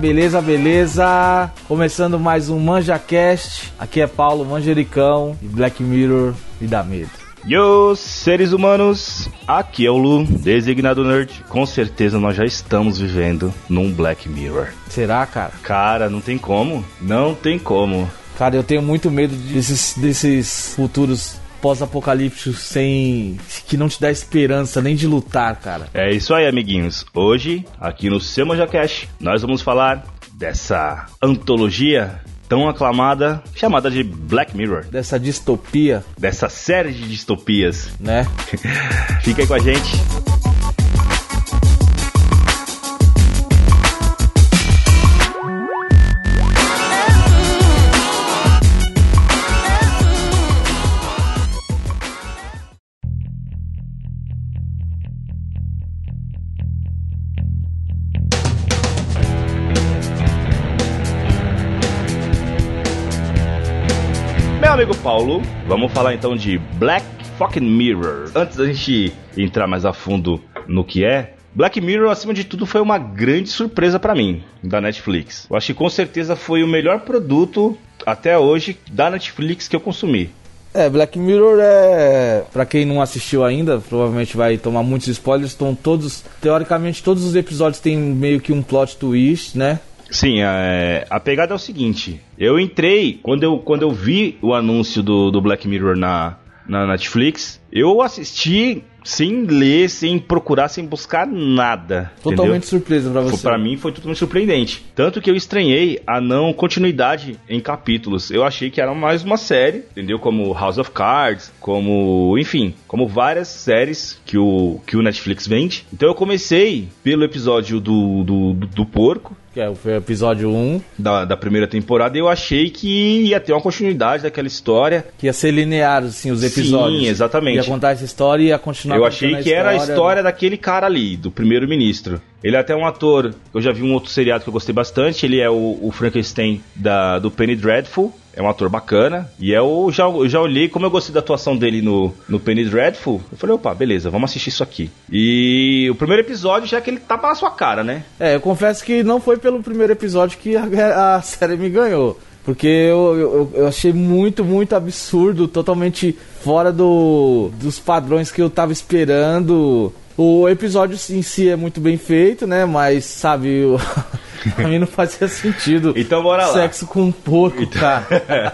beleza, beleza? Começando mais um ManjaCast. Aqui é Paulo Manjericão e Black Mirror e dá medo. Yo, seres humanos, aqui é o Lu, designado nerd. Com certeza nós já estamos vivendo num Black Mirror. Será, cara? Cara, não tem como, não tem como. Cara, eu tenho muito medo desses, desses futuros pós-apocalípticos sem. que não te dá esperança nem de lutar, cara. É isso aí, amiguinhos. Hoje, aqui no Seu Cash, nós vamos falar dessa antologia tão aclamada chamada de Black Mirror. Dessa distopia. Dessa série de distopias. Né? Fica aí com a gente. Paulo, vamos falar então de Black Fucking Mirror. Antes da gente entrar mais a fundo no que é, Black Mirror, acima de tudo, foi uma grande surpresa para mim, da Netflix. Eu acho que com certeza foi o melhor produto até hoje da Netflix que eu consumi. É, Black Mirror é. Pra quem não assistiu ainda, provavelmente vai tomar muitos spoilers. Estão todos. Teoricamente, todos os episódios têm meio que um plot twist, né? Sim, é, a pegada é o seguinte. Eu entrei, quando eu, quando eu vi o anúncio do, do Black Mirror na, na Netflix, eu assisti sem ler, sem procurar, sem buscar nada. Totalmente entendeu? surpresa pra você. Pra mim foi totalmente surpreendente. Tanto que eu estranhei a não continuidade em capítulos. Eu achei que era mais uma série, entendeu? Como House of Cards, como, enfim, como várias séries que o, que o Netflix vende. Então eu comecei pelo episódio do, do, do, do porco, que é o episódio 1 da, da primeira temporada, e eu achei que ia ter uma continuidade daquela história. Que ia ser linear, assim, os episódios. Sim, exatamente. Ia contar essa história e ia continuar Eu achei que a era a história daquele cara ali, do primeiro-ministro. Ele é até um ator, eu já vi um outro seriado que eu gostei bastante, ele é o, o Frankenstein da, do Penny Dreadful. É um ator bacana. E eu já, eu já olhei, como eu gostei da atuação dele no, no Penny Dreadful, eu falei, opa, beleza, vamos assistir isso aqui. E o primeiro episódio já é que ele tapa na sua cara, né? É, eu confesso que não foi pelo primeiro episódio que a, a série me ganhou. Porque eu, eu, eu, achei muito, muito absurdo, totalmente fora do, dos padrões que eu tava esperando. O episódio em si é muito bem feito, né? Mas, sabe. pra mim não fazia sentido. Então bora lá. Sexo com um porco, então... cara.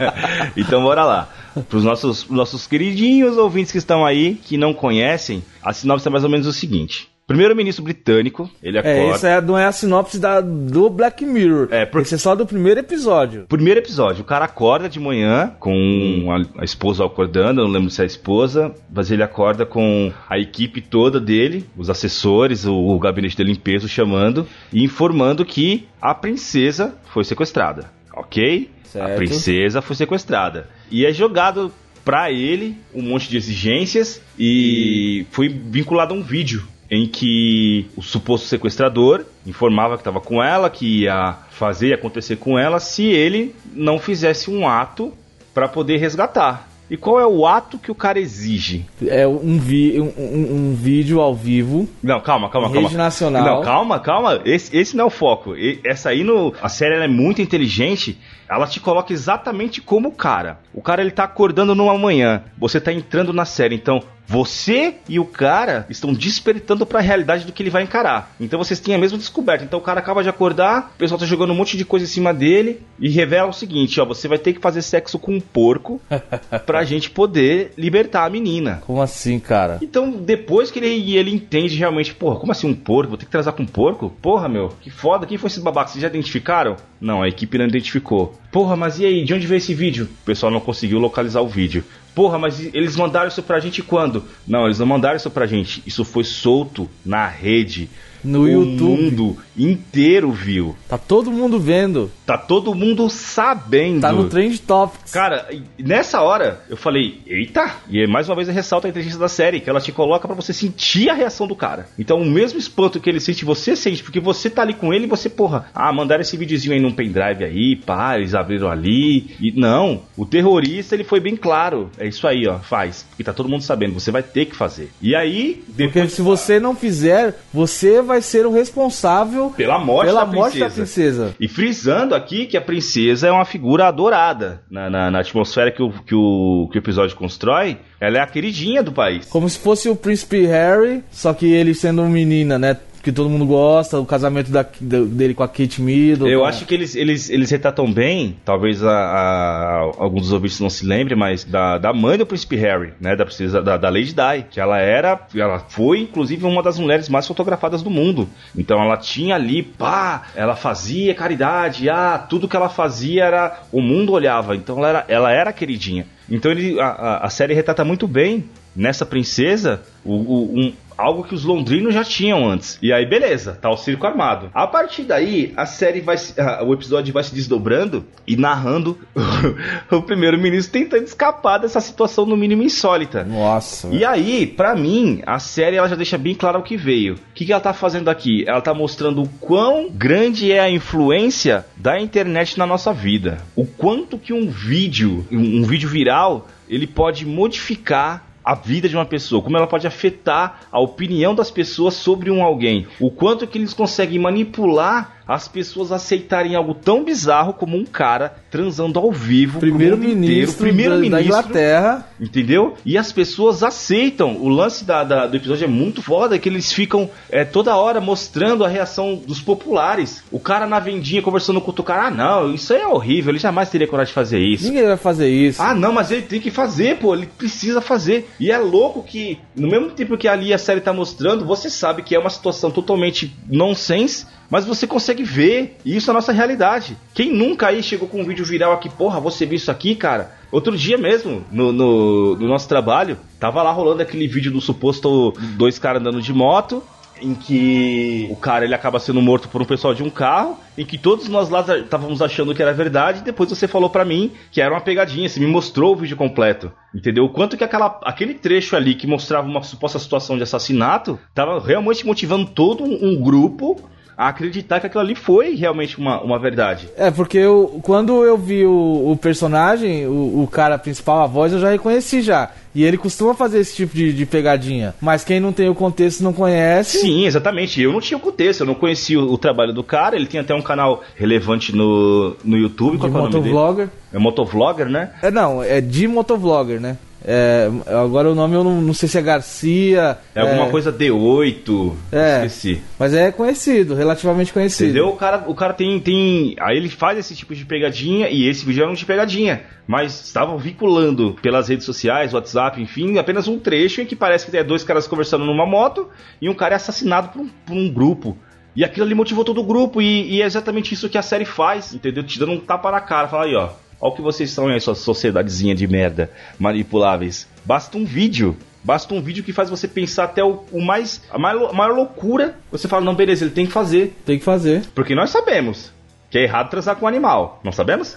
então bora lá. Para os nossos, nossos queridinhos ouvintes que estão aí, que não conhecem, a sinopse é mais ou menos o seguinte. Primeiro-ministro britânico, ele acorda. É, isso é, não é a sinopse da, do Black Mirror. É, porque... Esse é só do primeiro episódio. Primeiro episódio, o cara acorda de manhã com a, a, esposa acordando, eu não lembro se é a esposa, mas ele acorda com a equipe toda dele, os assessores, o, o gabinete de limpeza chamando e informando que a princesa foi sequestrada. Ok? Certo. A princesa foi sequestrada. E é jogado para ele um monte de exigências e foi vinculado a um vídeo em que o suposto sequestrador informava que estava com ela, que ia fazer acontecer com ela se ele não fizesse um ato para poder resgatar. E qual é o ato que o cara exige? É um, vi um, um, um vídeo ao vivo. Não, calma, calma, calma. Rede Nacional. Não, calma, calma. Esse, esse não é o foco. Essa aí, no, a série é muito inteligente. Ela te coloca exatamente como o cara. O cara ele tá acordando numa manhã. Você tá entrando na série. Então, você e o cara estão despertando para a realidade do que ele vai encarar. Então vocês têm a mesma descoberta. Então o cara acaba de acordar, o pessoal tá jogando um monte de coisa em cima dele e revela o seguinte, ó, você vai ter que fazer sexo com um porco pra gente poder libertar a menina. Como assim, cara? Então, depois que ele, ele entende realmente, porra, como assim um porco? Vou ter que transar com um porco? Porra, meu, que foda. Quem foi esse babaca? Vocês já identificaram? Não, a equipe não identificou. Porra, mas e aí? De onde veio esse vídeo? O pessoal não conseguiu localizar o vídeo. Porra, mas eles mandaram isso pra gente quando? Não, eles não mandaram isso pra gente. Isso foi solto na rede. No o YouTube. mundo inteiro viu. Tá todo mundo vendo. Tá todo mundo sabendo. Tá no Trend Topics. Cara, nessa hora eu falei, eita! E mais uma vez ressalta a inteligência da série, que ela te coloca pra você sentir a reação do cara. Então, o mesmo espanto que ele sente, você sente, porque você tá ali com ele e você, porra, ah, mandaram esse videozinho aí num pendrive aí, pá, eles abriram ali. E não, o terrorista ele foi bem claro. É isso aí, ó, faz. E tá todo mundo sabendo, você vai ter que fazer. E aí, Porque depois. se você não fizer, você vai ser o responsável Pela morte, pela da, morte princesa. da princesa. E frisando aqui que a princesa é uma figura adorada na, na, na atmosfera que o, que, o, que o episódio constrói. Ela é a queridinha do país. Como se fosse o príncipe Harry, só que ele sendo uma menina, né? Que todo mundo gosta, o casamento da- dele com a Kate Middleton. Eu acho que eles, eles, eles retratam bem, talvez a, a- alguns dos ouvintes não se lembrem, mas da, da mãe do príncipe Harry, né? Da princesa da, da Lady Di, que ela era, ela foi inclusive uma das mulheres mais fotografadas do mundo. Então ela tinha ali, pá, ela fazia caridade, ah, tudo que ela fazia era o mundo olhava. Então ela era, ela era queridinha. Então ele, a, a- a série retrata muito bem nessa princesa o, o- um, algo que os londrinos já tinham antes. E aí, beleza, tá o circo armado. A partir daí, a série vai se, o episódio vai se desdobrando e narrando o primeiro-ministro tentando escapar dessa situação no mínimo insólita. Nossa. E aí, pra mim, a série ela já deixa bem claro o que veio. O que, que ela tá fazendo aqui? Ela tá mostrando o quão grande é a influência da internet na nossa vida. O quanto que um vídeo, um, um vídeo viral, ele pode modificar a vida de uma pessoa, como ela pode afetar a opinião das pessoas sobre um alguém, o quanto que eles conseguem manipular as pessoas aceitarem algo tão bizarro como um cara transando ao vivo mundo inteiro, Primeiro-ministro da, da primeiro-ministro Inglaterra. Entendeu? E as pessoas aceitam. O lance da, da- do episódio é muito foda, que eles ficam é, toda hora mostrando a reação dos populares. O cara na vendinha conversando com o cara, ah não, isso aí é horrível, ele jamais teria coragem de fazer isso. Ninguém vai fazer isso. Ah, não, mas ele tem que fazer, pô, ele precisa fazer. E é louco que, no mesmo tempo que ali a série tá mostrando, você sabe que é uma situação totalmente nonsense, mas você consegue ver, e isso é a nossa realidade. Quem nunca aí chegou com um vídeo viral aqui, porra, você viu isso aqui, cara? Outro dia mesmo, no, no, no nosso trabalho, tava lá rolando aquele vídeo do suposto dois caras andando de moto, em que o cara ele acaba sendo morto por um pessoal de um carro, em que todos nós lá estávamos achando que era verdade, e depois você falou pra mim que era uma pegadinha, você me mostrou o vídeo completo, entendeu? O quanto que aquela, aquele trecho ali que mostrava uma suposta situação de assassinato, tava realmente motivando todo um, um grupo a acreditar que aquilo ali foi realmente uma, uma verdade. É, porque eu, quando eu vi o, o personagem, o, o cara principal, a voz, eu já reconheci já. E ele costuma fazer esse tipo de, de pegadinha. Mas quem não tem o contexto não conhece. Sim, exatamente. Eu não tinha o contexto, eu não conhecia o, o trabalho do cara. Ele tem até um canal relevante no, no YouTube. Qual é o nome dele? motovlogger. É motovlogger, né? É, não, é de motovlogger, né? É, agora o nome eu não, não sei se é Garcia. É alguma coisa D8. É. Esqueci. Mas é conhecido, relativamente conhecido. Entendeu? O cara, o cara tem, tem. Aí ele faz esse tipo de pegadinha e esse vídeo era um de pegadinha. Mas estavam vinculando pelas redes sociais, WhatsApp, enfim, apenas um trecho em que parece que tem dois caras conversando numa moto e um cara é assassinado por um, por um grupo. E aquilo ali motivou todo o grupo e, e é exatamente isso que a série faz, entendeu? Te dando um tapa na cara. Fala aí, ó. Olha o que vocês são aí, sua sociedadezinha de merda, manipuláveis. Basta um vídeo. Basta um vídeo que faz você pensar até o, o mais. A maior, a maior loucura. Você fala, não, beleza, ele tem que fazer. Tem que fazer. Porque nós sabemos que é errado transar com um animal. Não sabemos?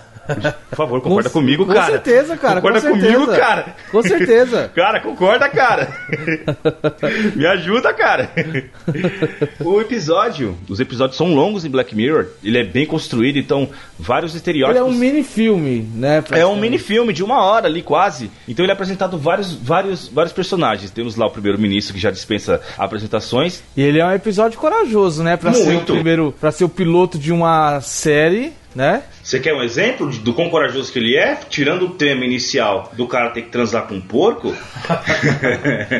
Por favor, concorda Com- comigo, com cara. certeza, cara, Concorda com certeza. comigo, cara. Com certeza. Cara, concorda, cara. Me ajuda, cara. O episódio, os episódios são longos em Black Mirror. Ele é bem construído, então vários Ele estereótipos. é um mini filme, né? É um mini filme de uma hora ali, quase. Então ele é apresentado vários, vários, vários personagens. Temos lá o primeiro-ministro que já dispensa apresentações. E ele é um episódio corajoso, né? Pra ser o primeiro, para ser o piloto de uma série, né? Você quer um exemplo do quão corajoso que ele é? Tirando o tema inicial do cara ter que transar com um porco,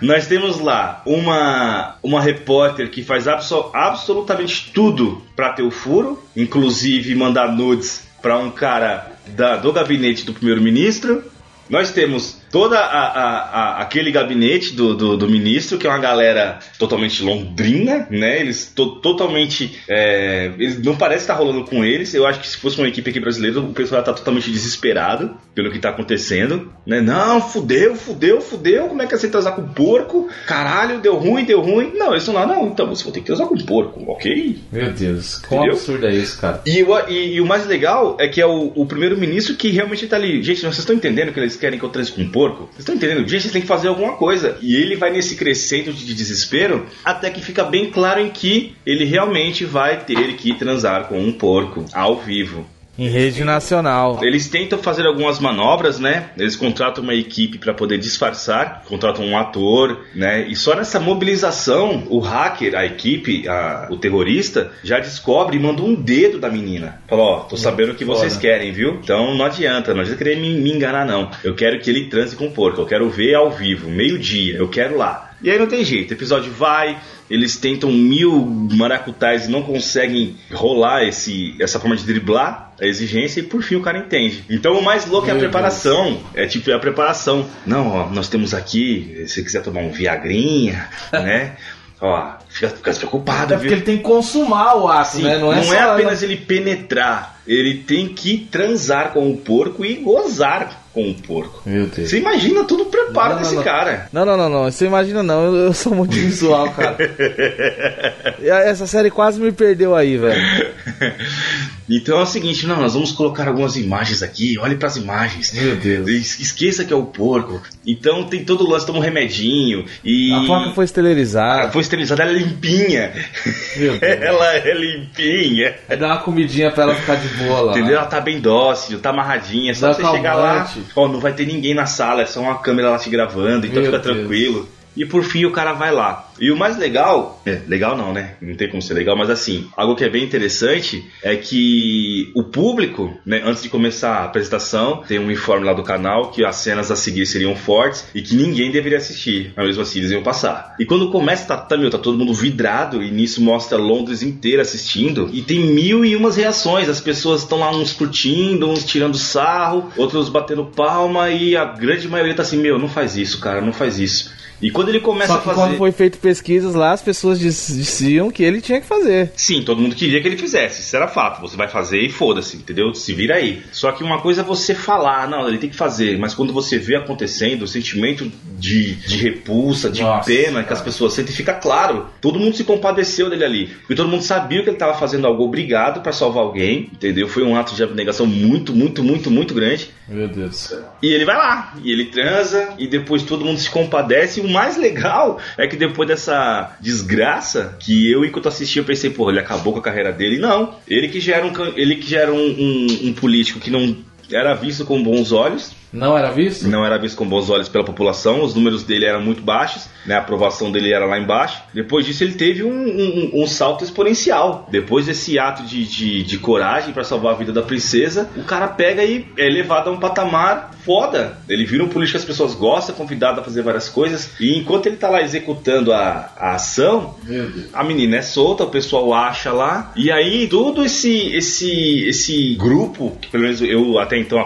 nós temos lá uma, uma repórter que faz abso- absolutamente tudo pra ter o furo, inclusive mandar nudes pra um cara da- do gabinete do primeiro-ministro. Nós temos toda a, a, a, aquele gabinete do, do, do, ministro, que é uma galera totalmente londrina, né? Eles to, totalmente. É, eles não parece estar rolando com eles. Eu acho que se fosse uma equipe aqui brasileira, o pessoal tá totalmente desesperado pelo que tá acontecendo. Né? Não, fudeu, fudeu, fudeu. Como é que é você transar com porco? Caralho, deu ruim, deu ruim. Não, eles lá, não, então você vai ter que transar com porco, ok? Meu Deus, quão absurdo é isso, cara. E, e, e, o mais legal é que é o, o primeiro-ministro que realmente tá ali. Gente, vocês estão entendendo que eles querem que eu transe com porco? Vocês estão entendendo? Gente, vocês têm que fazer alguma coisa. E ele vai nesse crescendo de desespero até que fica bem claro em que ele realmente vai ter que transar com um porco ao vivo. Em rede nacional. Eles tentam fazer algumas manobras, né? Eles contratam uma equipe para poder disfarçar, contratam um ator, né? E só nessa mobilização, o hacker, a equipe, a, o terrorista, já descobre e manda um dedo da menina. Falou: Ó, tô sabendo o que vocês querem, viu? Então não adianta, não adianta querer me, me enganar, não. Eu quero que ele transe com o porco, eu quero ver ao vivo, meio-dia, eu quero lá. E aí não tem jeito, o episódio vai, eles tentam mil maracutais e não conseguem rolar esse, essa forma de driblar a exigência e por fim o cara entende. Então o mais louco Meu é a preparação. Deus. É tipo é a preparação. Não, ó, nós temos aqui, se você quiser tomar um viagrinha, né? Ó, fica, fica preocupado. É porque ele tem que consumar o ato, Sim, né? Não é, não é apenas ele penetrar, ele tem que transar com o porco e gozar com um porco. Meu Deus. Você imagina todo o preparo não, desse não. cara. Não, não, não, não. Você imagina não. Eu, eu sou muito visual, cara. Essa série quase me perdeu aí, velho. então é o seguinte, não, nós vamos colocar algumas imagens aqui. Olhe para as imagens. Meu Deus. Esqueça que é o porco. Então tem todo o lance, toma um remedinho e a placa foi esterilizada. foi esterilizada, ela é limpinha. Meu Deus. ela é limpinha. Dá uma comidinha para ela ficar de boa lá. Entendeu? Ela tá bem dócil, tá amarradinha. Só você chegar lá ó, não vai ter ninguém na sala, é só uma câmera lá te gravando, então Meu fica Deus. tranquilo. E por fim o cara vai lá. E o mais legal, é, legal não, né? Não tem como ser legal, mas assim, algo que é bem interessante é que o público, né, antes de começar a apresentação, tem um informe lá do canal que as cenas a seguir seriam fortes e que ninguém deveria assistir, mas mesmo assim eles iam passar. E quando começa, tá, tá, meu, tá todo mundo vidrado e nisso mostra Londres inteira assistindo e tem mil e umas reações. As pessoas estão lá uns curtindo, uns tirando sarro, outros batendo palma e a grande maioria tá assim, meu, não faz isso, cara, não faz isso. E quando ele começa Só que a fazer. Quando foi feito pesquisas lá, as pessoas diziam que ele tinha que fazer. Sim, todo mundo queria que ele fizesse. Isso era fato. Você vai fazer e foda-se, entendeu? Se vira aí. Só que uma coisa é você falar, não, ele tem que fazer. Mas quando você vê acontecendo, o sentimento de, de repulsa, de Nossa, pena cara. que as pessoas sentem, fica claro. Todo mundo se compadeceu dele ali. Porque todo mundo sabia que ele estava fazendo algo obrigado para salvar alguém, entendeu? Foi um ato de abnegação muito, muito, muito, muito grande. Meu Deus. E ele vai lá, e ele transa, e depois todo mundo se compadece. E mais legal é que depois dessa desgraça, que eu, enquanto eu pensei, porra, ele acabou com a carreira dele. Não. Ele que já era um, ele que já um, um, um político que não era visto com bons olhos não era visto? Não era visto com bons olhos pela população, os números dele eram muito baixos, né? a aprovação dele era lá embaixo. Depois disso, ele teve um, um, um salto exponencial. Depois desse ato de, de, de coragem para salvar a vida da princesa, o cara pega e é levado a um patamar foda. Ele vira um político que as pessoas gostam, convidado a fazer várias coisas, e enquanto ele tá lá executando a, a ação, a menina é solta, o pessoal acha lá, e aí todo esse, esse, esse grupo, que pelo menos eu até então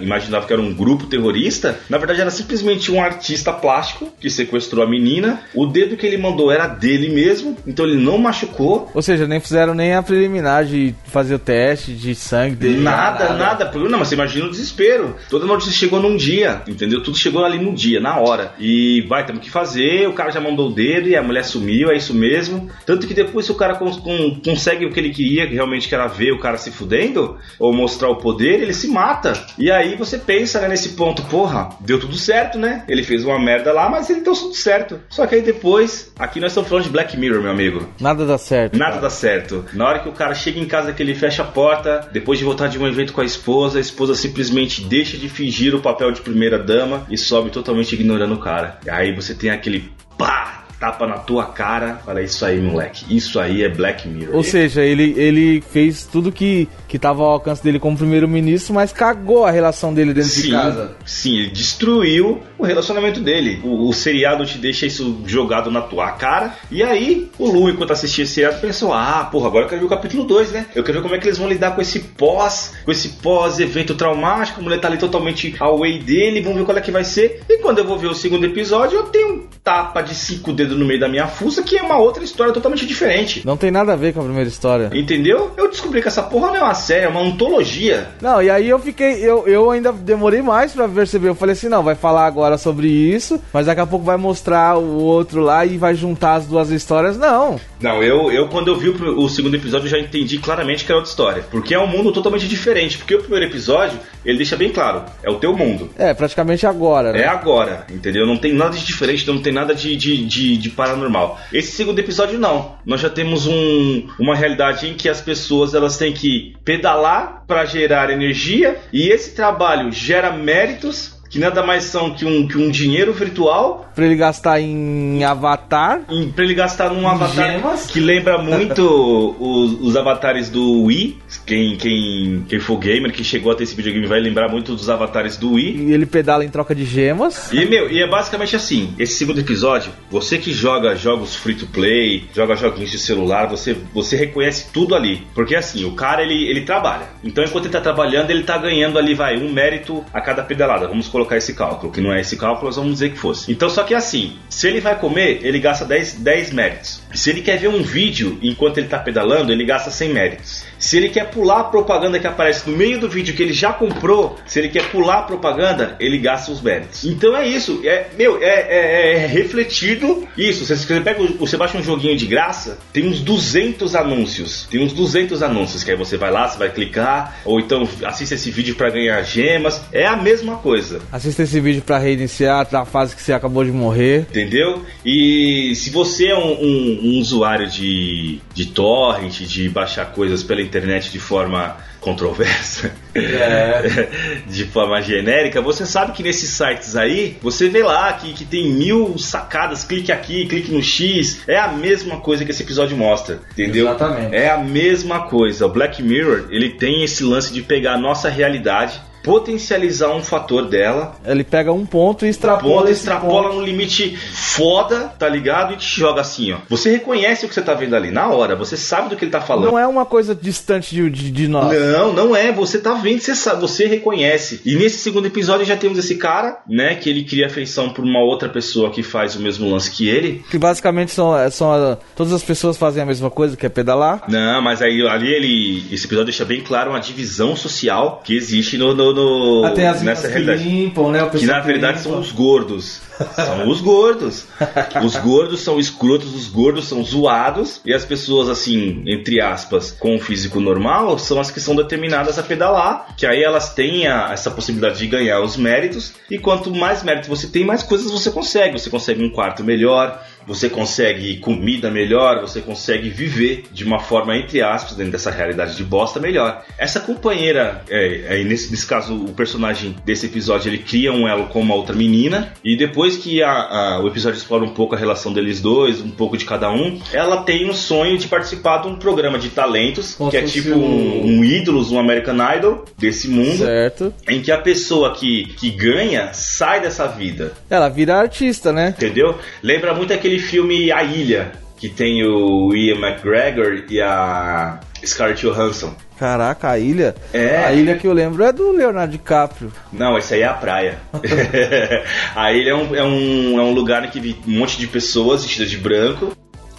imaginava que era um grupo grupo terrorista, na verdade era simplesmente um artista plástico que sequestrou a menina. O dedo que ele mandou era dele mesmo, então ele não machucou. Ou seja, nem fizeram nem a preliminar de fazer o teste de sangue dele. Nada, nada. nada. Não, mas você imagina o desespero. Toda notícia chegou num dia, entendeu? Tudo chegou ali no dia, na hora. E vai, temos que fazer. O cara já mandou o dedo e a mulher sumiu, é isso mesmo. Tanto que depois, se o cara cons consegue o que ele queria, que realmente que era ver o cara se fudendo, ou mostrar o poder, ele se mata. E aí você pensa né, nesse nesse ponto, porra, deu tudo certo, né? Ele fez uma merda lá, mas ele deu tudo certo. Só que aí depois, aqui nós estamos falando de Black Mirror, meu amigo. Nada dá certo. Nada cara. dá certo. Na hora que o cara chega em casa, que ele fecha a porta, depois de voltar de um evento com a esposa, a esposa simplesmente deixa de fingir o papel de primeira dama e sobe totalmente ignorando o cara. E aí você tem aquele pá tapa na tua cara. Fala, isso aí, moleque. Isso aí é Black Mirror. Ou seja, ele, ele fez tudo que, que tava ao alcance dele como primeiro-ministro, mas cagou a relação dele dentro sim, de casa. Sim, ele destruiu o relacionamento dele. O, o, seriado te deixa isso jogado na tua cara. E aí, o Lu, enquanto assistia esse seriado, pensou: ah, porra, agora eu quero ver o capítulo 2, né? Eu quero ver como é que eles vão lidar com esse pós, com esse pós-evento traumático. A mulher tá ali totalmente away dele, vamos ver qual é que vai ser. E quando eu vou ver o segundo episódio, eu tenho um tapa de cinco dedos no meio da minha fuça, que é uma outra história totalmente diferente. Não tem nada a ver com a primeira história. Entendeu? Eu descobri que essa porra não é uma série, é uma antologia. Não, e aí eu fiquei, eu, eu ainda demorei mais para perceber. Eu falei assim, não, vai falar agora sobre isso, mas daqui a pouco vai mostrar o outro lá e vai juntar as duas histórias. Não. Não, eu, eu quando eu vi o, o segundo episódio já entendi claramente que era outra história. Porque é um mundo totalmente diferente. Porque o primeiro episódio, ele deixa bem claro, é o teu mundo. É, praticamente agora, né? É agora, entendeu? Não tem nada de diferente, não tem nada de, de, de, de paranormal. Esse segundo episódio, não. Nós já temos um, uma realidade em que as pessoas elas têm que pedalar para gerar energia e esse trabalho gera méritos que nada mais são que um, que um dinheiro virtual. Pra ele gastar em avatar. Pra ele gastar num avatar Gemas. que lembra muito os, os, avatares do Wii. Quem, quem, quem for gamer, que chegou a ter esse videogame, vai lembrar muito dos avatares do Wii. E ele pedala em troca de gemas. E, meu, e é basicamente assim: esse segundo episódio, você que joga jogos free to play, joga joguinhos de celular, você, você reconhece tudo ali. Porque assim, o cara ele, ele trabalha. Então enquanto ele tá trabalhando, ele tá ganhando ali, vai, um mérito a cada pedalada. Vamos colocar colocar esse cálculo, que não é esse cálculo, nós vamos dizer que fosse. Então, só que assim, se ele vai comer, ele gasta 10, 10 méritos. Se ele quer ver um vídeo enquanto ele está pedalando, ele gasta 100 méritos. Se ele quer pular a propaganda que aparece no meio do vídeo que ele já comprou, se ele quer pular a propaganda, ele gasta os méritos. Então é isso, é, meu, é, é, é refletido isso. Você, você, pega, você baixa um joguinho de graça, tem uns 200 anúncios. Tem uns 200 anúncios, que aí você vai lá, você vai clicar, ou então assista esse vídeo para ganhar gemas. É a mesma coisa. Assista esse vídeo para reiniciar a fase que você acabou de morrer. Entendeu? E se você é um, um, um usuário de, de torrent, de baixar coisas pela internet de forma controversa, é. de forma genérica, você sabe que nesses sites aí, você vê lá que, que tem mil sacadas, clique aqui, clique no X, é a mesma coisa que esse episódio mostra, entendeu? Exatamente. É a mesma coisa. O Black Mirror, ele tem esse lance de pegar a nossa realidade potencializar um fator dela. Ele pega um ponto e extrapola. Ponto, extrapola ponto. no limite foda, tá ligado? E te joga assim, ó. Você reconhece o que você tá vendo ali na hora, você sabe do que ele tá falando. Não é uma coisa distante de, de, de nós. Não, não é. Você tá vendo, você sabe, você reconhece. E nesse segundo episódio já temos esse cara, né? Que ele cria afeição por uma outra pessoa que faz o mesmo lance que ele. Que basicamente são, são todas as pessoas fazem a mesma coisa, que é pedalar. Não, mas aí ali ele. Esse episódio deixa bem claro uma divisão social que existe no, no no, Até as nessa realidade. Que, limpam, né, que na verdade são os gordos. São os gordos. Os gordos são escrotos, os gordos são zoados. E as pessoas, assim, entre aspas, com o físico normal, são as que são determinadas a pedalar. Que aí elas têm a, essa possibilidade de ganhar os méritos. E quanto mais méritos você tem, mais coisas você consegue. Você consegue um quarto melhor, você consegue comida melhor, você consegue viver de uma forma, entre aspas, dentro dessa realidade de bosta melhor. Essa companheira, é, é, nesse, nesse caso, o personagem desse episódio, ele cria um elo com uma outra menina, e depois que a, a, o episódio explora um pouco a relação deles dois, um pouco de cada um, ela tem um sonho de participar de um programa de talentos, que é tipo um, um ídolos, um American Idol desse mundo, certo. em que a pessoa que, que ganha sai dessa vida. Ela vira artista, né? Entendeu? Lembra muito aquele filme A Ilha, que tem o Ian McGregor e a Scarlett Johansson. Caraca, a ilha? É. A ilha que eu lembro é do Leonardo DiCaprio. Não, essa aí é a praia. a ilha é um, é, um, é um lugar em que vi um monte de pessoas vestidas de branco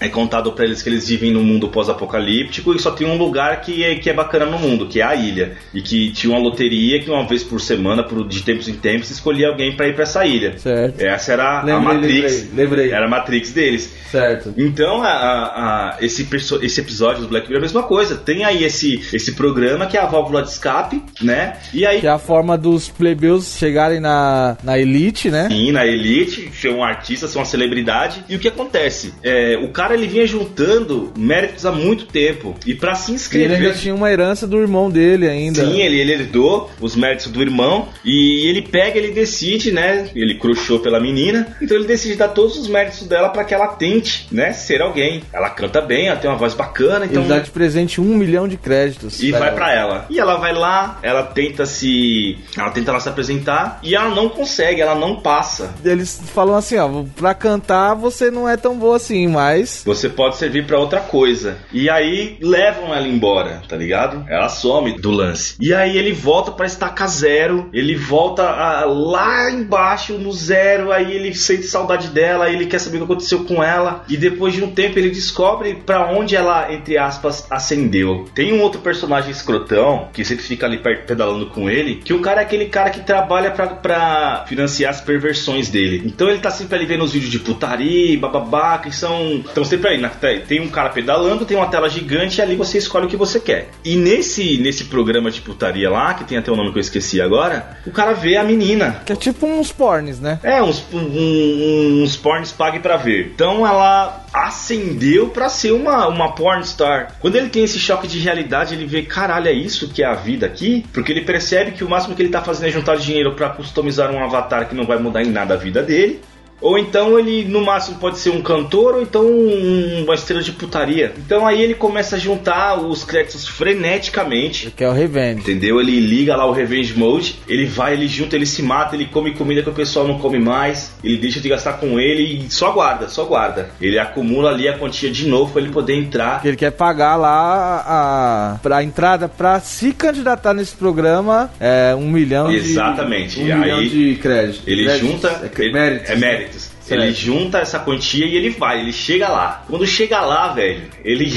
é contado para eles que eles vivem num mundo pós-apocalíptico e só tem um lugar que é, que é bacana no mundo, que é a ilha. E que tinha uma loteria que uma vez por semana, por, de tempos em tempos, escolhia alguém para ir para essa ilha. Certo. Essa era lembrei, a Matrix. Lembrei, lembrei. Era a Matrix deles. Certo. Então, a, a, esse, esse episódio do Black Mirror é a mesma coisa. Tem aí esse, esse programa que é a válvula de escape, né? E aí... Que é a forma dos plebeus chegarem na, na elite, né? Sim, na elite, ser um artista, ser uma celebridade. E o que acontece? É, o cara cara ele vinha juntando méritos há muito tempo. E para se inscrever. E ele ainda tinha uma herança do irmão dele ainda. Sim, ele, ele herdou os méritos do irmão. E ele pega, ele decide, né? Ele crushou pela menina. Então ele decide dar todos os méritos dela para que ela tente, né? Ser alguém. Ela canta bem, ela tem uma voz bacana. Então... Ele dá de presente um milhão de créditos. E vai para ela. E ela vai lá, ela tenta se. Ela tenta lá se apresentar. E ela não consegue, ela não passa. Eles falam assim, ó, pra cantar você não é tão boa assim, mas. Você pode servir para outra coisa. E aí levam ela embora, tá ligado? Ela some do lance. E aí ele volta para estaca zero. Ele volta a, lá embaixo no zero. Aí ele sente saudade dela. Ele quer saber o que aconteceu com ela. E depois de um tempo ele descobre para onde ela, entre aspas, ascendeu. Tem um outro personagem escrotão que sempre fica ali pedalando com ele. Que o cara é aquele cara que trabalha para financiar as perversões dele. Então ele tá sempre ali vendo os vídeos de putaria, bababá, que são. Estão sempre aí. Na, tem um cara pedalando, tem uma tela gigante e ali você escolhe o que você quer. E nesse, nesse programa de putaria lá, que tem até o nome que eu esqueci agora, o cara vê a menina. Que é tipo uns pornes, né? É, uns, um, uns pornes pague para ver. Então ela ascendeu para ser uma, uma porn star. Quando ele tem esse choque de realidade, ele vê, caralho, é isso que é a vida aqui? Porque ele percebe que o máximo que ele tá fazendo é juntar dinheiro para customizar um avatar que não vai mudar em nada a vida dele. Ou então ele, no máximo, pode ser um cantor ou então um, uma estrela de putaria. Então aí ele começa a juntar os créditos freneticamente. Que é o Revenge. Entendeu? Ele liga lá o Revenge Mode, ele vai, ele junta, ele se mata, ele come comida que o pessoal não come mais, ele deixa de gastar com ele e só guarda, só guarda. Ele acumula ali a quantia de novo para ele poder entrar. Ele quer pagar lá a, pra entrada para se candidatar nesse programa é um milhão Exatamente. de Um aí, milhão de créditos. Ele Créditos. junta. É, méritos. É méritos. Certo. Ele junta essa quantia e ele vai, ele chega lá. Quando chega lá, velho, ele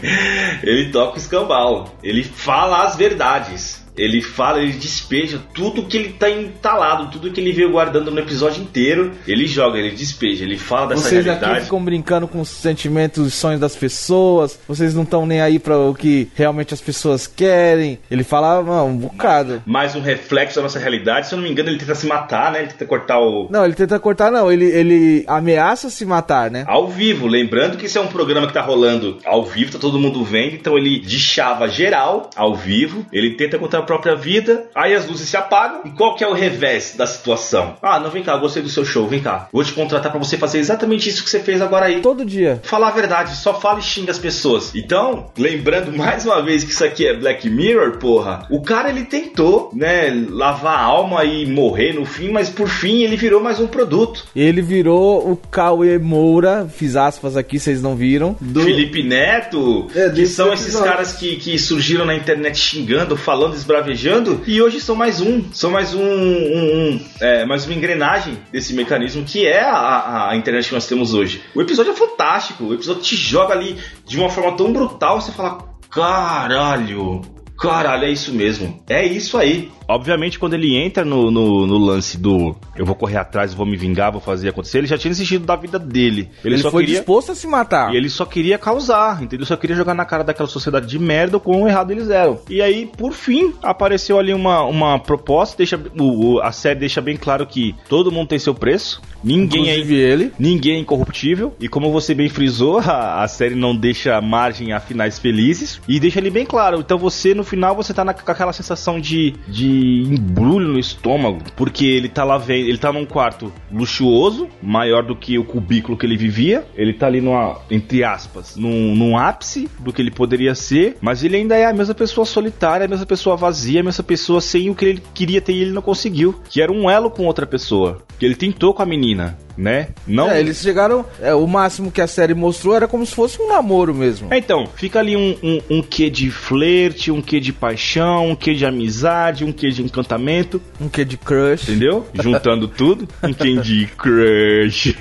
ele toca o escambau. Ele fala as verdades. Ele fala, ele despeja tudo que ele tá entalado, tudo que ele veio guardando no episódio inteiro. Ele joga, ele despeja, ele fala dessa Vocês aqui realidade. ficam brincando com os sentimentos e sonhos das pessoas. Vocês não estão nem aí para o que realmente as pessoas querem. Ele fala, não, um bocado. Mais um reflexo da nossa realidade. Se eu não me engano, ele tenta se matar, né? Ele tenta cortar o. Não, ele tenta cortar, não. Ele, ele ameaça se matar, né? Ao vivo, lembrando que isso é um programa que tá rolando ao vivo, tá todo mundo vendo, então ele deschava geral ao vivo, ele tenta contar própria vida, aí as luzes se apagam, e qual que é o revés da situação? Ah, não, vem cá, gostei do seu show, vem cá, vou te contratar pra você fazer exatamente isso que você fez agora aí. Todo dia. Falar a verdade, só fala e xinga as pessoas. Então, lembrando mais uma vez que isso aqui é Black Mirror, porra, o cara ele tentou, né, lavar a alma e morrer no fim, mas por fim ele virou mais um produto. Ele virou o Cauê Moura, fiz aspas aqui, vocês não viram. Do... Felipe Neto, É, que são esses episódio. caras que, que surgiram na internet xingando, falando, esbravejando, e hoje são mais um, são mais um, um- um, é, mais uma engrenagem desse mecanismo que é a- a internet que nós temos hoje. O episódio é fantástico, o episódio te joga ali de uma forma tão brutal, você fala, caralho. Caralho, é isso mesmo. É isso aí. Obviamente, quando ele entra no, no, no lance do eu vou correr atrás, vou me vingar, vou fazer acontecer, ele já tinha desistido da vida dele. Ele, só foi queria. disposto a se matar. E ele só queria causar, entendeu? Ele só queria jogar na cara daquela sociedade de merda o quão errado eles eram. E aí, por fim, apareceu ali uma, uma proposta, deixa, o, o- a série deixa bem claro que todo mundo tem seu preço, ninguém é, Inclusive ele. ninguém é incorruptível, e como você bem frisou, a, a série não deixa margem a finais felizes, e deixa ali bem claro. Então você, no final, você tá na, com aquela sensação de, de embrulho no estômago, porque ele tá lá vendo, ele tá num quarto luxuoso, maior do que o cubículo que ele vivia, ele tá ali numa, entre aspas, num, num ápice do que ele poderia ser, mas ele ainda é a mesma pessoa solitária, a mesma pessoa vazia, a mesma pessoa sem o que ele queria ter e ele não conseguiu, que era um elo com outra pessoa, que ele tentou com a menina, né? Não É, eles chegaram. É, o máximo que a série mostrou era como se fosse um namoro mesmo. É, então, fica ali um, um, um quê de flerte, um quê de paixão, um quê de amizade, um quê de encantamento, Um que de crush. entendeu? Juntando tudo, um quê de crush.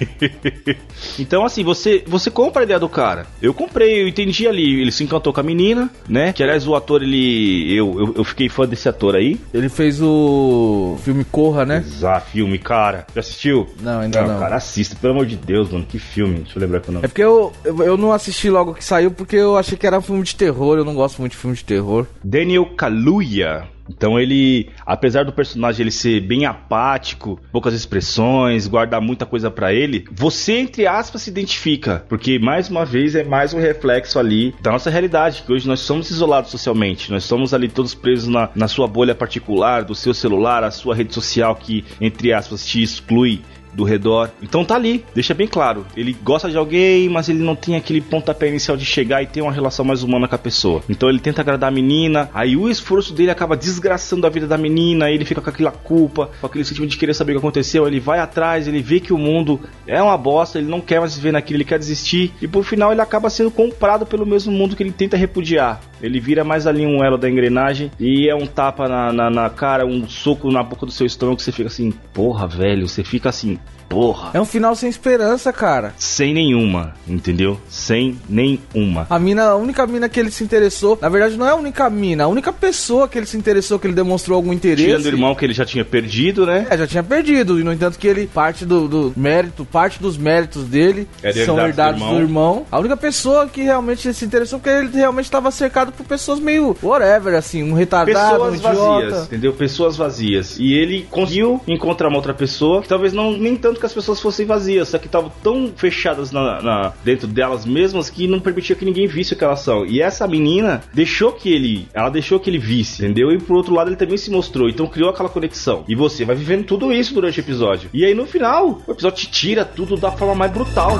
então, assim, você, você compra a ideia do cara. Eu comprei, eu entendi ali, ele se encantou com a menina, né? Que aliás o ator, ele. Eu, eu, eu fiquei fã desse ator aí. Ele fez o filme Corra, né? Exato, filme, cara. Já assistiu? Não, ainda não. Cara, assista, pelo amor de Deus, mano. Que filme. Deixa eu lembrar que o nome. É porque eu, eu, eu não assisti logo que saiu porque eu achei que era um filme de terror. Eu não gosto muito de filme de terror. Daniel Kaluuya. Então ele, apesar do personagem ele ser bem apático, poucas expressões, guardar muita coisa para ele, você entre aspas se identifica, porque mais uma vez é mais um reflexo ali da nossa realidade, que hoje nós somos isolados socialmente, nós somos ali todos presos na, na sua bolha particular, do seu celular, a sua rede social que entre aspas te exclui do redor. Então tá ali, deixa bem claro. Ele gosta de alguém, mas ele não tem aquele pontapé inicial de chegar e ter uma relação mais humana com a pessoa. Então ele tenta agradar a menina, aí o esforço dele acaba desgraçando a vida da menina, ele fica com aquela culpa, com aquele sentimento de querer saber o que aconteceu. Ele vai atrás, ele vê que o mundo é uma bosta, ele não quer mais viver naquilo, ele quer desistir. E por final ele acaba sendo comprado pelo mesmo mundo que ele tenta repudiar. Ele vira mais ali um elo da engrenagem e é um tapa na, na, na cara, um soco na boca do seu estômago você fica assim, porra, velho, você fica assim, porra. É um final sem esperança, cara. Sem nenhuma, entendeu? Sem nenhuma. A mina, a única mina que ele se interessou, na verdade não é a única mina, a única pessoa que ele se interessou, que ele demonstrou algum interesse. Tirando o irmão que ele já tinha perdido, né? É, já tinha perdido. E no entanto que ele, parte do, do mérito, parte dos méritos dele É de são herdados do do irmão. irmão. A única pessoa que realmente se interessou, porque ele realmente estava cercado por pessoas meio whatever, assim, um retardado, um Pessoas idiota. vazias, entendeu? Pessoas vazias. E ele conseguiu encontrar uma outra pessoa que talvez não nem tanto que as pessoas fossem vazias, só que estavam tão fechadas na, na- dentro delas mesmas que não permitia que ninguém visse o que elas são. E essa menina deixou que ele, ela deixou que ele visse, entendeu? E por outro lado ele também se mostrou, então criou aquela conexão. E você vai vivendo tudo isso durante o episódio. E aí no final, o episódio te tira tudo da forma mais brutal.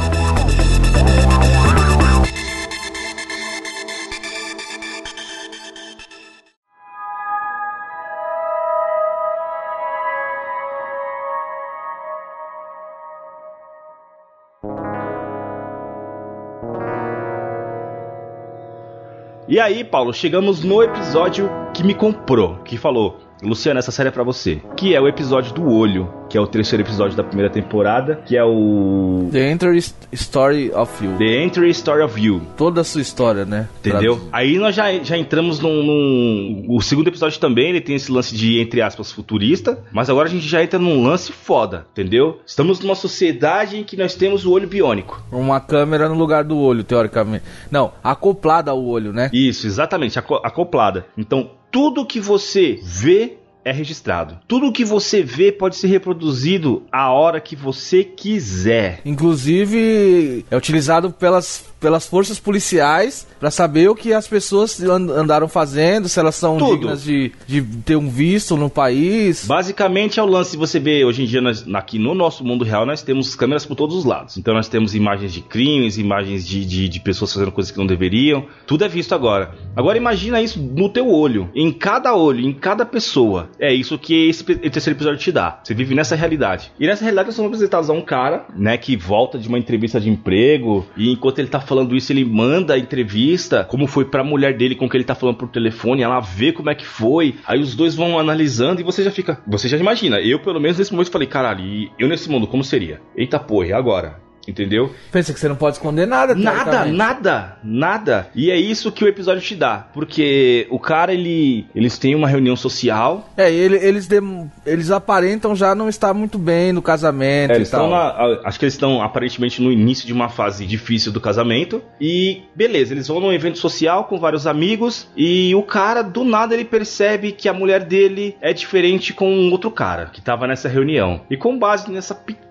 E aí, Paulo, chegamos no episódio que me comprou, que falou: Luciano, essa série é pra você. Que é o episódio do olho, que é o terceiro episódio da primeira temporada, que é o The Entry Story of You. The Entry Story of You. Toda a sua história, né? Entendeu? Aí nós já, já entramos num, num- O segundo episódio também, ele tem esse lance de, entre aspas, futurista. Mas agora a gente já entra num lance foda, entendeu? Estamos numa sociedade em que nós temos o olho biônico. Uma câmera no lugar do olho, teoricamente. Não, acoplada ao olho, né? Isso, exatamente, aco- acoplada. Então, tudo que você vê é registrado. Tudo que você vê pode ser reproduzido a hora que você quiser. Inclusive, é utilizado pelas, pelas forças policiais pra saber o que as pessoas and- andaram fazendo, se elas são Tudo. dignas de, de ter um visto no país. Basicamente é o lance, você vê hoje em dia nós- aqui no nosso mundo real nós temos câmeras por todos os lados. Então nós temos imagens de crimes, imagens de, de, de pessoas fazendo coisas que não deveriam. Tudo é visto agora. Agora imagina isso no teu olho, em cada olho, em cada pessoa. É isso que esse terceiro episódio te dá. Você vive nessa realidade. E nessa realidade nós somos apresentados a um cara, né, que volta de uma entrevista de emprego e enquanto ele tá falando isso ele manda a entrevista, como foi pra mulher dele com que ele tá falando por telefone, ela vê como é que foi. Aí os dois vão analisando e você já fica, você já imagina. Eu pelo menos nesse momento falei, caralho, eu nesse mundo como seria? Eita porra, e agora? Entendeu? Pensa que você não pode esconder nada, Nada, nada, nada. E é isso que o episódio te dá. Porque o cara, ele. Eles têm uma reunião social. É, ele- eles, dem- eles aparentam já não estar muito bem no casamento É, e eles tal. estão na- acho que eles estão aparentemente no início de uma fase difícil do casamento. E beleza, eles vão num evento social com vários amigos. E o cara, do nada, ele percebe que a mulher dele é diferente com um outro cara que tava nessa reunião. E com base nessa pequena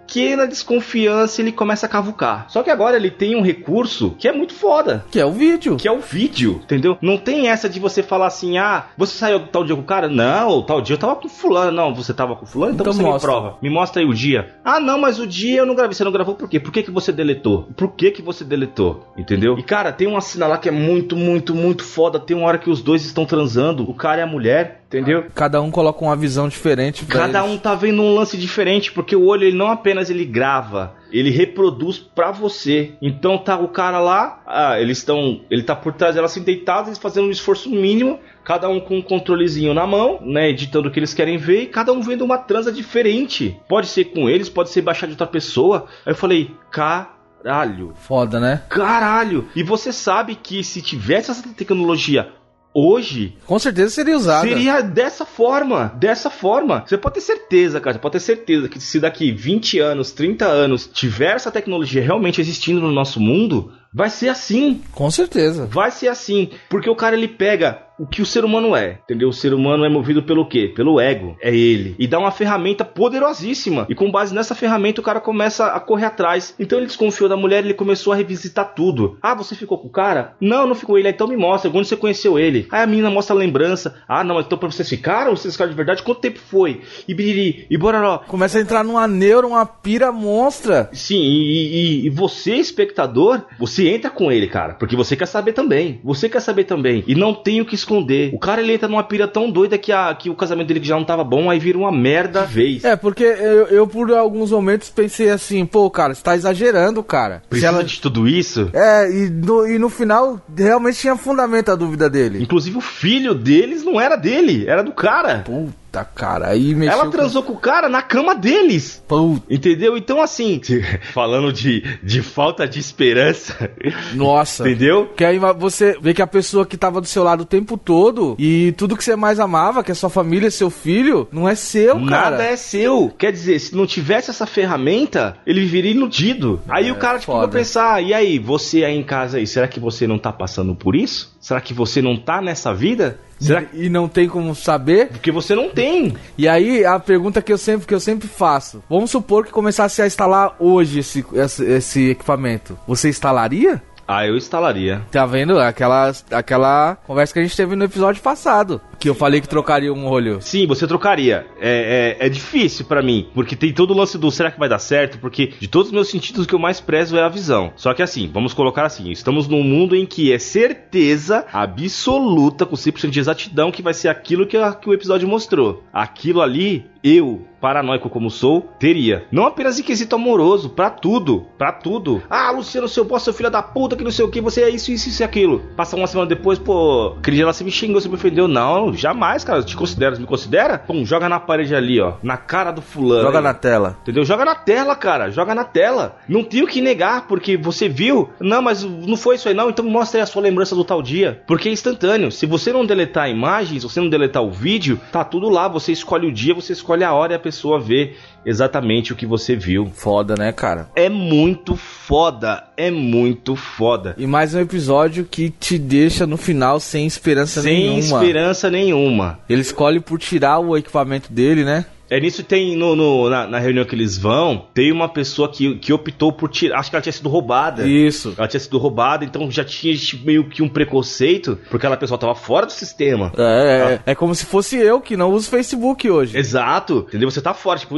desconfiança, ele começa a cavucar. Só que agora ele tem um recurso que é muito foda. Que é o vídeo. Que é o vídeo, entendeu? Não tem essa de você falar assim, ah, você saiu tal dia com o cara? Não, tal dia eu tava com fulano. Não, você tava com fulano? Então, Então você mostra. me prova. Me mostra aí o dia. Ah, não, mas o dia eu não gravei. Você não gravou por quê? Por que, que você deletou? Por que, que você deletou? Entendeu? E, cara, tem uma cena lá que é muito, muito, muito foda. Tem uma hora que os dois estão transando, o cara e a mulher, entendeu? Cada um coloca uma visão diferente Cada eles. um tá vendo um lance diferente, porque o olho ele não apenas ele grava, ele reproduz pra você. Então tá o cara lá, ah, eles estão, ele tá por trás dela assim deitado, eles fazendo um esforço mínimo, cada um com um controlezinho na mão, né, editando o que eles querem ver e cada um vendo uma transa diferente. Pode ser com eles, pode ser baixar de outra pessoa. Aí eu falei, caralho. Foda, né? Caralho! E você sabe que se tivesse essa tecnologia hoje, Com certeza seria usada. Seria dessa forma, dessa forma. Você pode ter certeza, cara, você pode ter certeza que se daqui 20 anos, 30 anos, tiver essa tecnologia realmente existindo no nosso mundo, vai ser assim. Com certeza. Vai ser assim, porque o cara ele pega o que o ser humano é, entendeu? O ser humano é movido pelo quê? Pelo ego, é ele. E dá uma ferramenta poderosíssima. E com base nessa ferramenta o cara começa a correr atrás. Então ele desconfiou da mulher, ele começou a revisitar tudo. Ah, você ficou com o cara? Não, não ficou ele. Então me mostra, quando você conheceu ele? Aí a menina mostra a lembrança. Ah, não, então pra vocês ficaram? Vocês ficaram de verdade? Quanto tempo foi? E biriri, e bororó. Começa a entrar numa neura, uma pira monstra. Sim, e, e, e você, espectador, você entra com ele, cara. Porque você quer saber também. Você quer saber também. E não tem o que esconder. O cara ele entra numa pira tão doida que, a, que o casamento dele já não tava bom, aí vira uma merda de vez. É, porque eu, eu por alguns momentos pensei assim, pô, cara, você tá exagerando, cara. Precisa ela- de tudo isso? É, e no, e no final realmente tinha fundamento a dúvida dele. Inclusive o filho deles não era dele, era do cara. Puta, cara, aí mexeu Ela transou com o cara na cama deles. com... Puta, Entendeu? Então, assim, falando de, de falta de esperança, nossa. entendeu? Que aí você vê que a pessoa que tava do seu lado o tempo todo e tudo que você mais amava, que é sua família, seu filho, não é seu, cara. Nada é seu. Quer dizer, se não tivesse essa ferramenta, ele viveria iludido. Aí o cara, tipo, vai É, foda. pensar, e aí, você aí em casa aí, será que você não tá passando por isso? Será que você não tá nessa vida? Será. E não tem como saber. Porque você não tem. E aí a pergunta que eu sempre que eu sempre faço: vamos supor que começasse a instalar hoje esse, esse, esse equipamento. Você instalaria? Ah, eu instalaria. Tá vendo? Aquela, aquela conversa que a gente teve no episódio passado. Que eu falei que trocaria um olho. Sim, você trocaria. É, é, é difícil pra mim, porque tem todo o lance do será que vai dar certo? Porque de todos os meus sentidos, o que eu mais prezo é a visão. Só que assim, vamos colocar assim: estamos num mundo em que é certeza absoluta, com 100% de exatidão, que vai ser aquilo que, a- que o episódio mostrou. Aquilo ali, eu, paranoico como sou, teria. Não apenas em quesito amoroso, pra tudo. Pra tudo. Ah, Luciano, seu bosta, seu filho da puta, que não sei o que, você é isso, isso, isso e aquilo. Passa uma semana depois, pô, Cris, ela se me xingou, você me ofendeu. Não, jamais, cara. Eu te considero, você me considera? Pum, joga na parede ali, ó. Na cara do fulano. Joga aí. na tela. Entendeu? Joga na tela, cara. Joga na tela. Não tem o que negar, porque você viu. Não, mas não foi isso aí, não. Então mostra aí a sua lembrança do tal dia. Porque é instantâneo. Se você não deletar a imagem, se você não deletar o vídeo, tá tudo lá. Você escolhe o dia, você escolhe a hora e a pessoa vê exatamente o que você viu. Foda, né, cara? É muito foda. É muito foda. E mais um episódio que te deixa no final sem esperança Sem nenhuma. esperança nenhuma. Ele escolhe por tirar o equipamento dele, né? É nisso tem no, no- na, na reunião que eles vão, tem uma pessoa que, que optou por tirar. Acho que ela tinha sido roubada. Isso. Ela tinha sido roubada, então já tinha tipo, meio que um preconceito, porque aquela pessoa tava fora do sistema. É, é, é como se fosse eu que não uso Facebook hoje. Exato, entendeu? Você tá fora, tipo,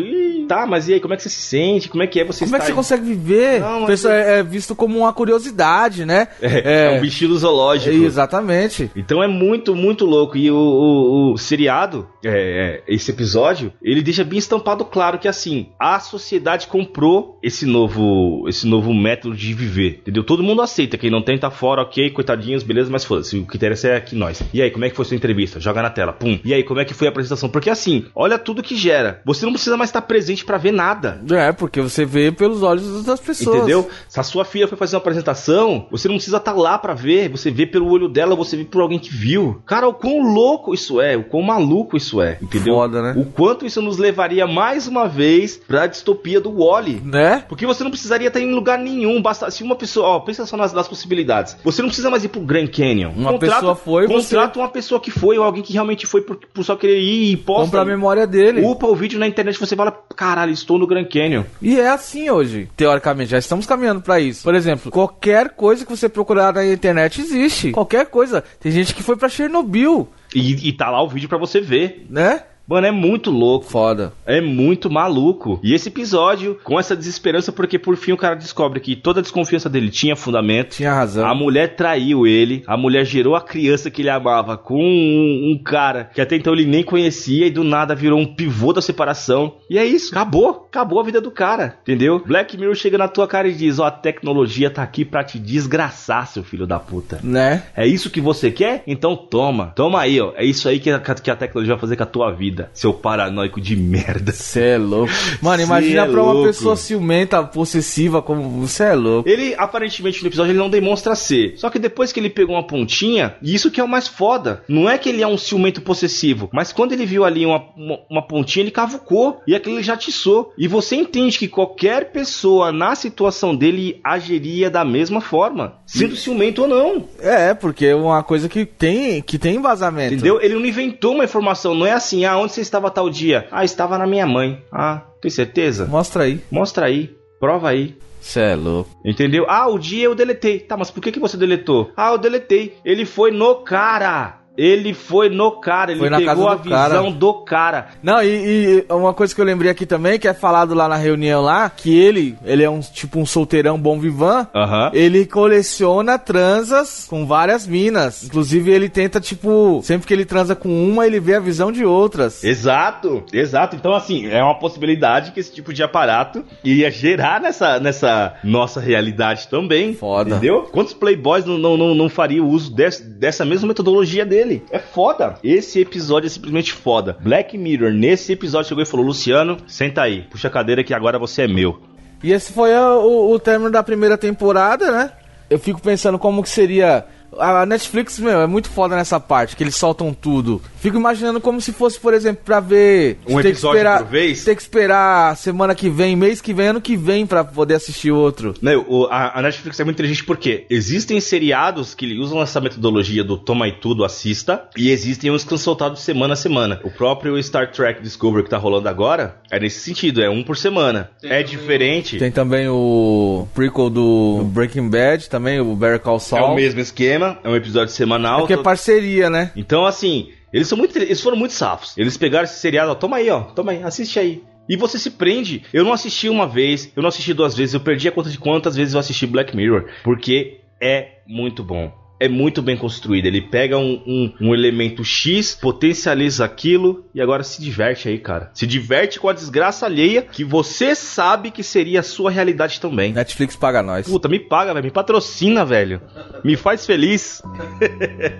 tá, mas e aí, como é que você se sente? Como é que é você Como é que você consegue viver? Não, Pessoa é, é visto como uma curiosidade, né? É, é um bichinho zoológico. Exatamente. Então é muito, muito louco. E o, o- o seriado, é, é, esse episódio, ele deixa bem estampado claro que assim, a sociedade comprou esse novo, esse novo método de viver, entendeu? Todo mundo aceita, quem não tem tá fora, ok, coitadinhos, beleza, mas foda-se, o que interessa é aqui nós. E aí, como é que foi sua entrevista? Joga na tela, pum. E aí, como é que foi a apresentação? Porque assim, olha tudo que gera. Você não precisa mais estar presente pra ver nada. É, porque você vê pelos olhos das pessoas. Entendeu? Se a sua filha foi fazer uma apresentação, você não precisa estar lá pra ver. Você vê pelo olho dela, você vê por alguém que viu. Cara, o quão louco isso é, o quão maluco isso é, entendeu? Foda, né? O quanto isso nos levaria mais uma vez pra distopia do Wally. Né? Porque você não precisaria estar em lugar nenhum. Basta se uma pessoa, ó, pensa só nas, nas possibilidades. Você não precisa mais ir pro Grand Canyon. Uma pessoa foi, Contrata uma pessoa que foi ou alguém que realmente foi por, por só querer ir e posta. Compra a memória dele. Upa o vídeo na internet, você fala, caralho, estou no Grand Canyon. E é assim hoje, teoricamente, já estamos caminhando pra isso. Por exemplo, qualquer coisa que você procurar na internet existe. Qualquer coisa. Tem gente que foi pra Chernobyl, E, e tá lá o vídeo pra você ver. né? Mano, é muito louco. Foda. É muito maluco. E esse episódio, com essa desesperança, porque por fim o cara descobre que toda a desconfiança dele tinha fundamento. Tinha razão. A mulher traiu ele, a mulher gerou a criança que ele amava com um, um cara que até então ele nem conhecia e do nada virou um pivô da separação. E é isso, acabou, acabou a vida do cara, entendeu? Black Mirror chega na tua cara e diz: Ó, a tecnologia tá aqui pra te desgraçar, seu filho da puta. Né? É isso que você quer? Então toma. Toma aí, ó. É isso aí que a, que a tecnologia vai fazer com a tua vida. Vida, seu paranoico de merda. Você é louco. Mano, Cê imagina é pra uma louco. pessoa ciumenta, possessiva, como você é louco. Ele, aparentemente, no episódio, ele não demonstra ser. Só que depois que ele pegou uma pontinha, e isso que é o mais foda. Não é que ele é um ciumento possessivo, mas quando ele viu ali uma, uma, uma pontinha, ele cavucou. E aquilo ele já atiçou. E você entende que qualquer pessoa na situação dele agiria da mesma forma. Sendo ciumento ou não. É, porque é uma coisa que tem, que tem embasamento. Entendeu? Ele não inventou uma informação. Não é assim, ah, onde você estava tal dia? Ah, estava na minha mãe. Ah, tem certeza? Mostra aí. Mostra aí. Prova aí. Você é louco. Entendeu? Ah, o dia eu deletei. Tá, mas por que, que você deletou? Ah, eu deletei. Ele foi no cara. Ele foi no cara. Ele pegou a do cara. visão do cara. Não, e, e uma coisa que eu lembrei aqui também, que é falado lá na reunião lá, que ele, ele é um tipo um solteirão bom vivan. Ele coleciona transas com várias minas. Inclusive, ele tenta, tipo, sempre que ele transa com uma, ele vê a visão de outras. Exato, exato. Então, assim, é uma possibilidade que esse tipo de aparato iria gerar nessa, nessa nossa realidade também. Foda. Entendeu? Quantos playboys não, não, não, não uso des- dessa mesma metodologia dele? É foda. Esse episódio é simplesmente foda. Black Mirror, nesse episódio, chegou e falou: Luciano, senta aí, puxa a cadeira que agora você é meu. E esse foi a- o, o término da primeira temporada, né? Eu fico pensando como que seria. A Netflix, meu, é muito foda nessa parte, que eles soltam tudo. Fico imaginando como se fosse, por exemplo, pra ver. Um ter que episódio esperar, por vez? Ter que esperar semana que vem, mês que vem, ano que vem, pra poder assistir outro. Não, o- a, a Netflix é muito inteligente porque existem seriados que usam essa metodologia do toma e tudo, assista, e existem uns que são soltados semana a semana. O próprio Star Trek Discovery que tá rolando agora é nesse sentido, é um por semana. é diferente. Tem também o prequel do Breaking Bad, também, o Better Call É Saul. o mesmo esquema, é um episódio semanal. Porque é to- parceria, né? Então, assim, eles são muito, eles foram muito safos. Eles pegaram esse seriado, ó, toma aí, ó, toma aí, assiste aí. E você se prende. Eu não assisti uma vez, eu não assisti duas vezes, eu perdi a conta de quantas vezes eu assisti Black Mirror, porque é muito bom. É muito bem construído. Ele pega um, um, um elemento X, potencializa aquilo e agora se diverte aí, cara. Se diverte com a desgraça alheia que você sabe que seria a sua realidade também. Netflix paga nós. Puta, me paga, velho. Me patrocina, velho. Me faz feliz.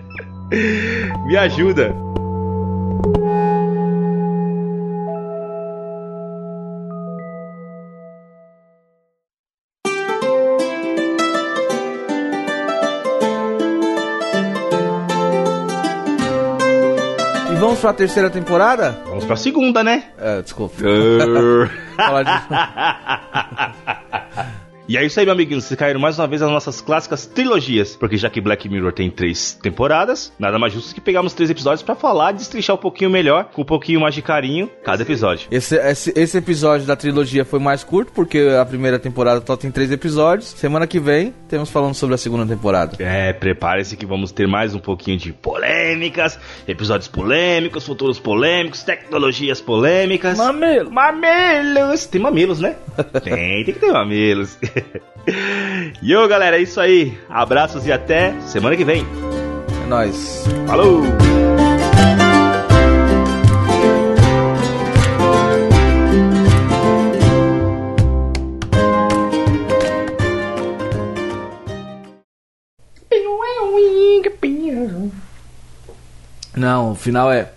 me ajuda. E vamos pra terceira temporada? Vamos pra segunda, né? É, desculpa. Falar de- E é isso aí, meu amiguinho. Vocês caíram mais uma vez nas nossas clássicas trilogias. Porque já que Black Mirror tem três temporadas, nada mais justo que pegarmos três episódios pra falar, destrinchar um pouquinho melhor, com um pouquinho mais de carinho, cada episódio. Esse, esse, esse episódio da trilogia foi mais curto, porque a primeira temporada só tem três episódios. Semana que vem, temos falando sobre a segunda temporada. É, prepare-se que vamos ter mais um pouquinho de polêmicas, episódios polêmicos, futuros polêmicos, tecnologias polêmicas. Mamelo! Mamilos! Tem mamilos, né? tem, tem que ter mamilos. e ô, galera, é isso aí. Abraços e até semana que vem. É nóis. Falou! Não, o final é.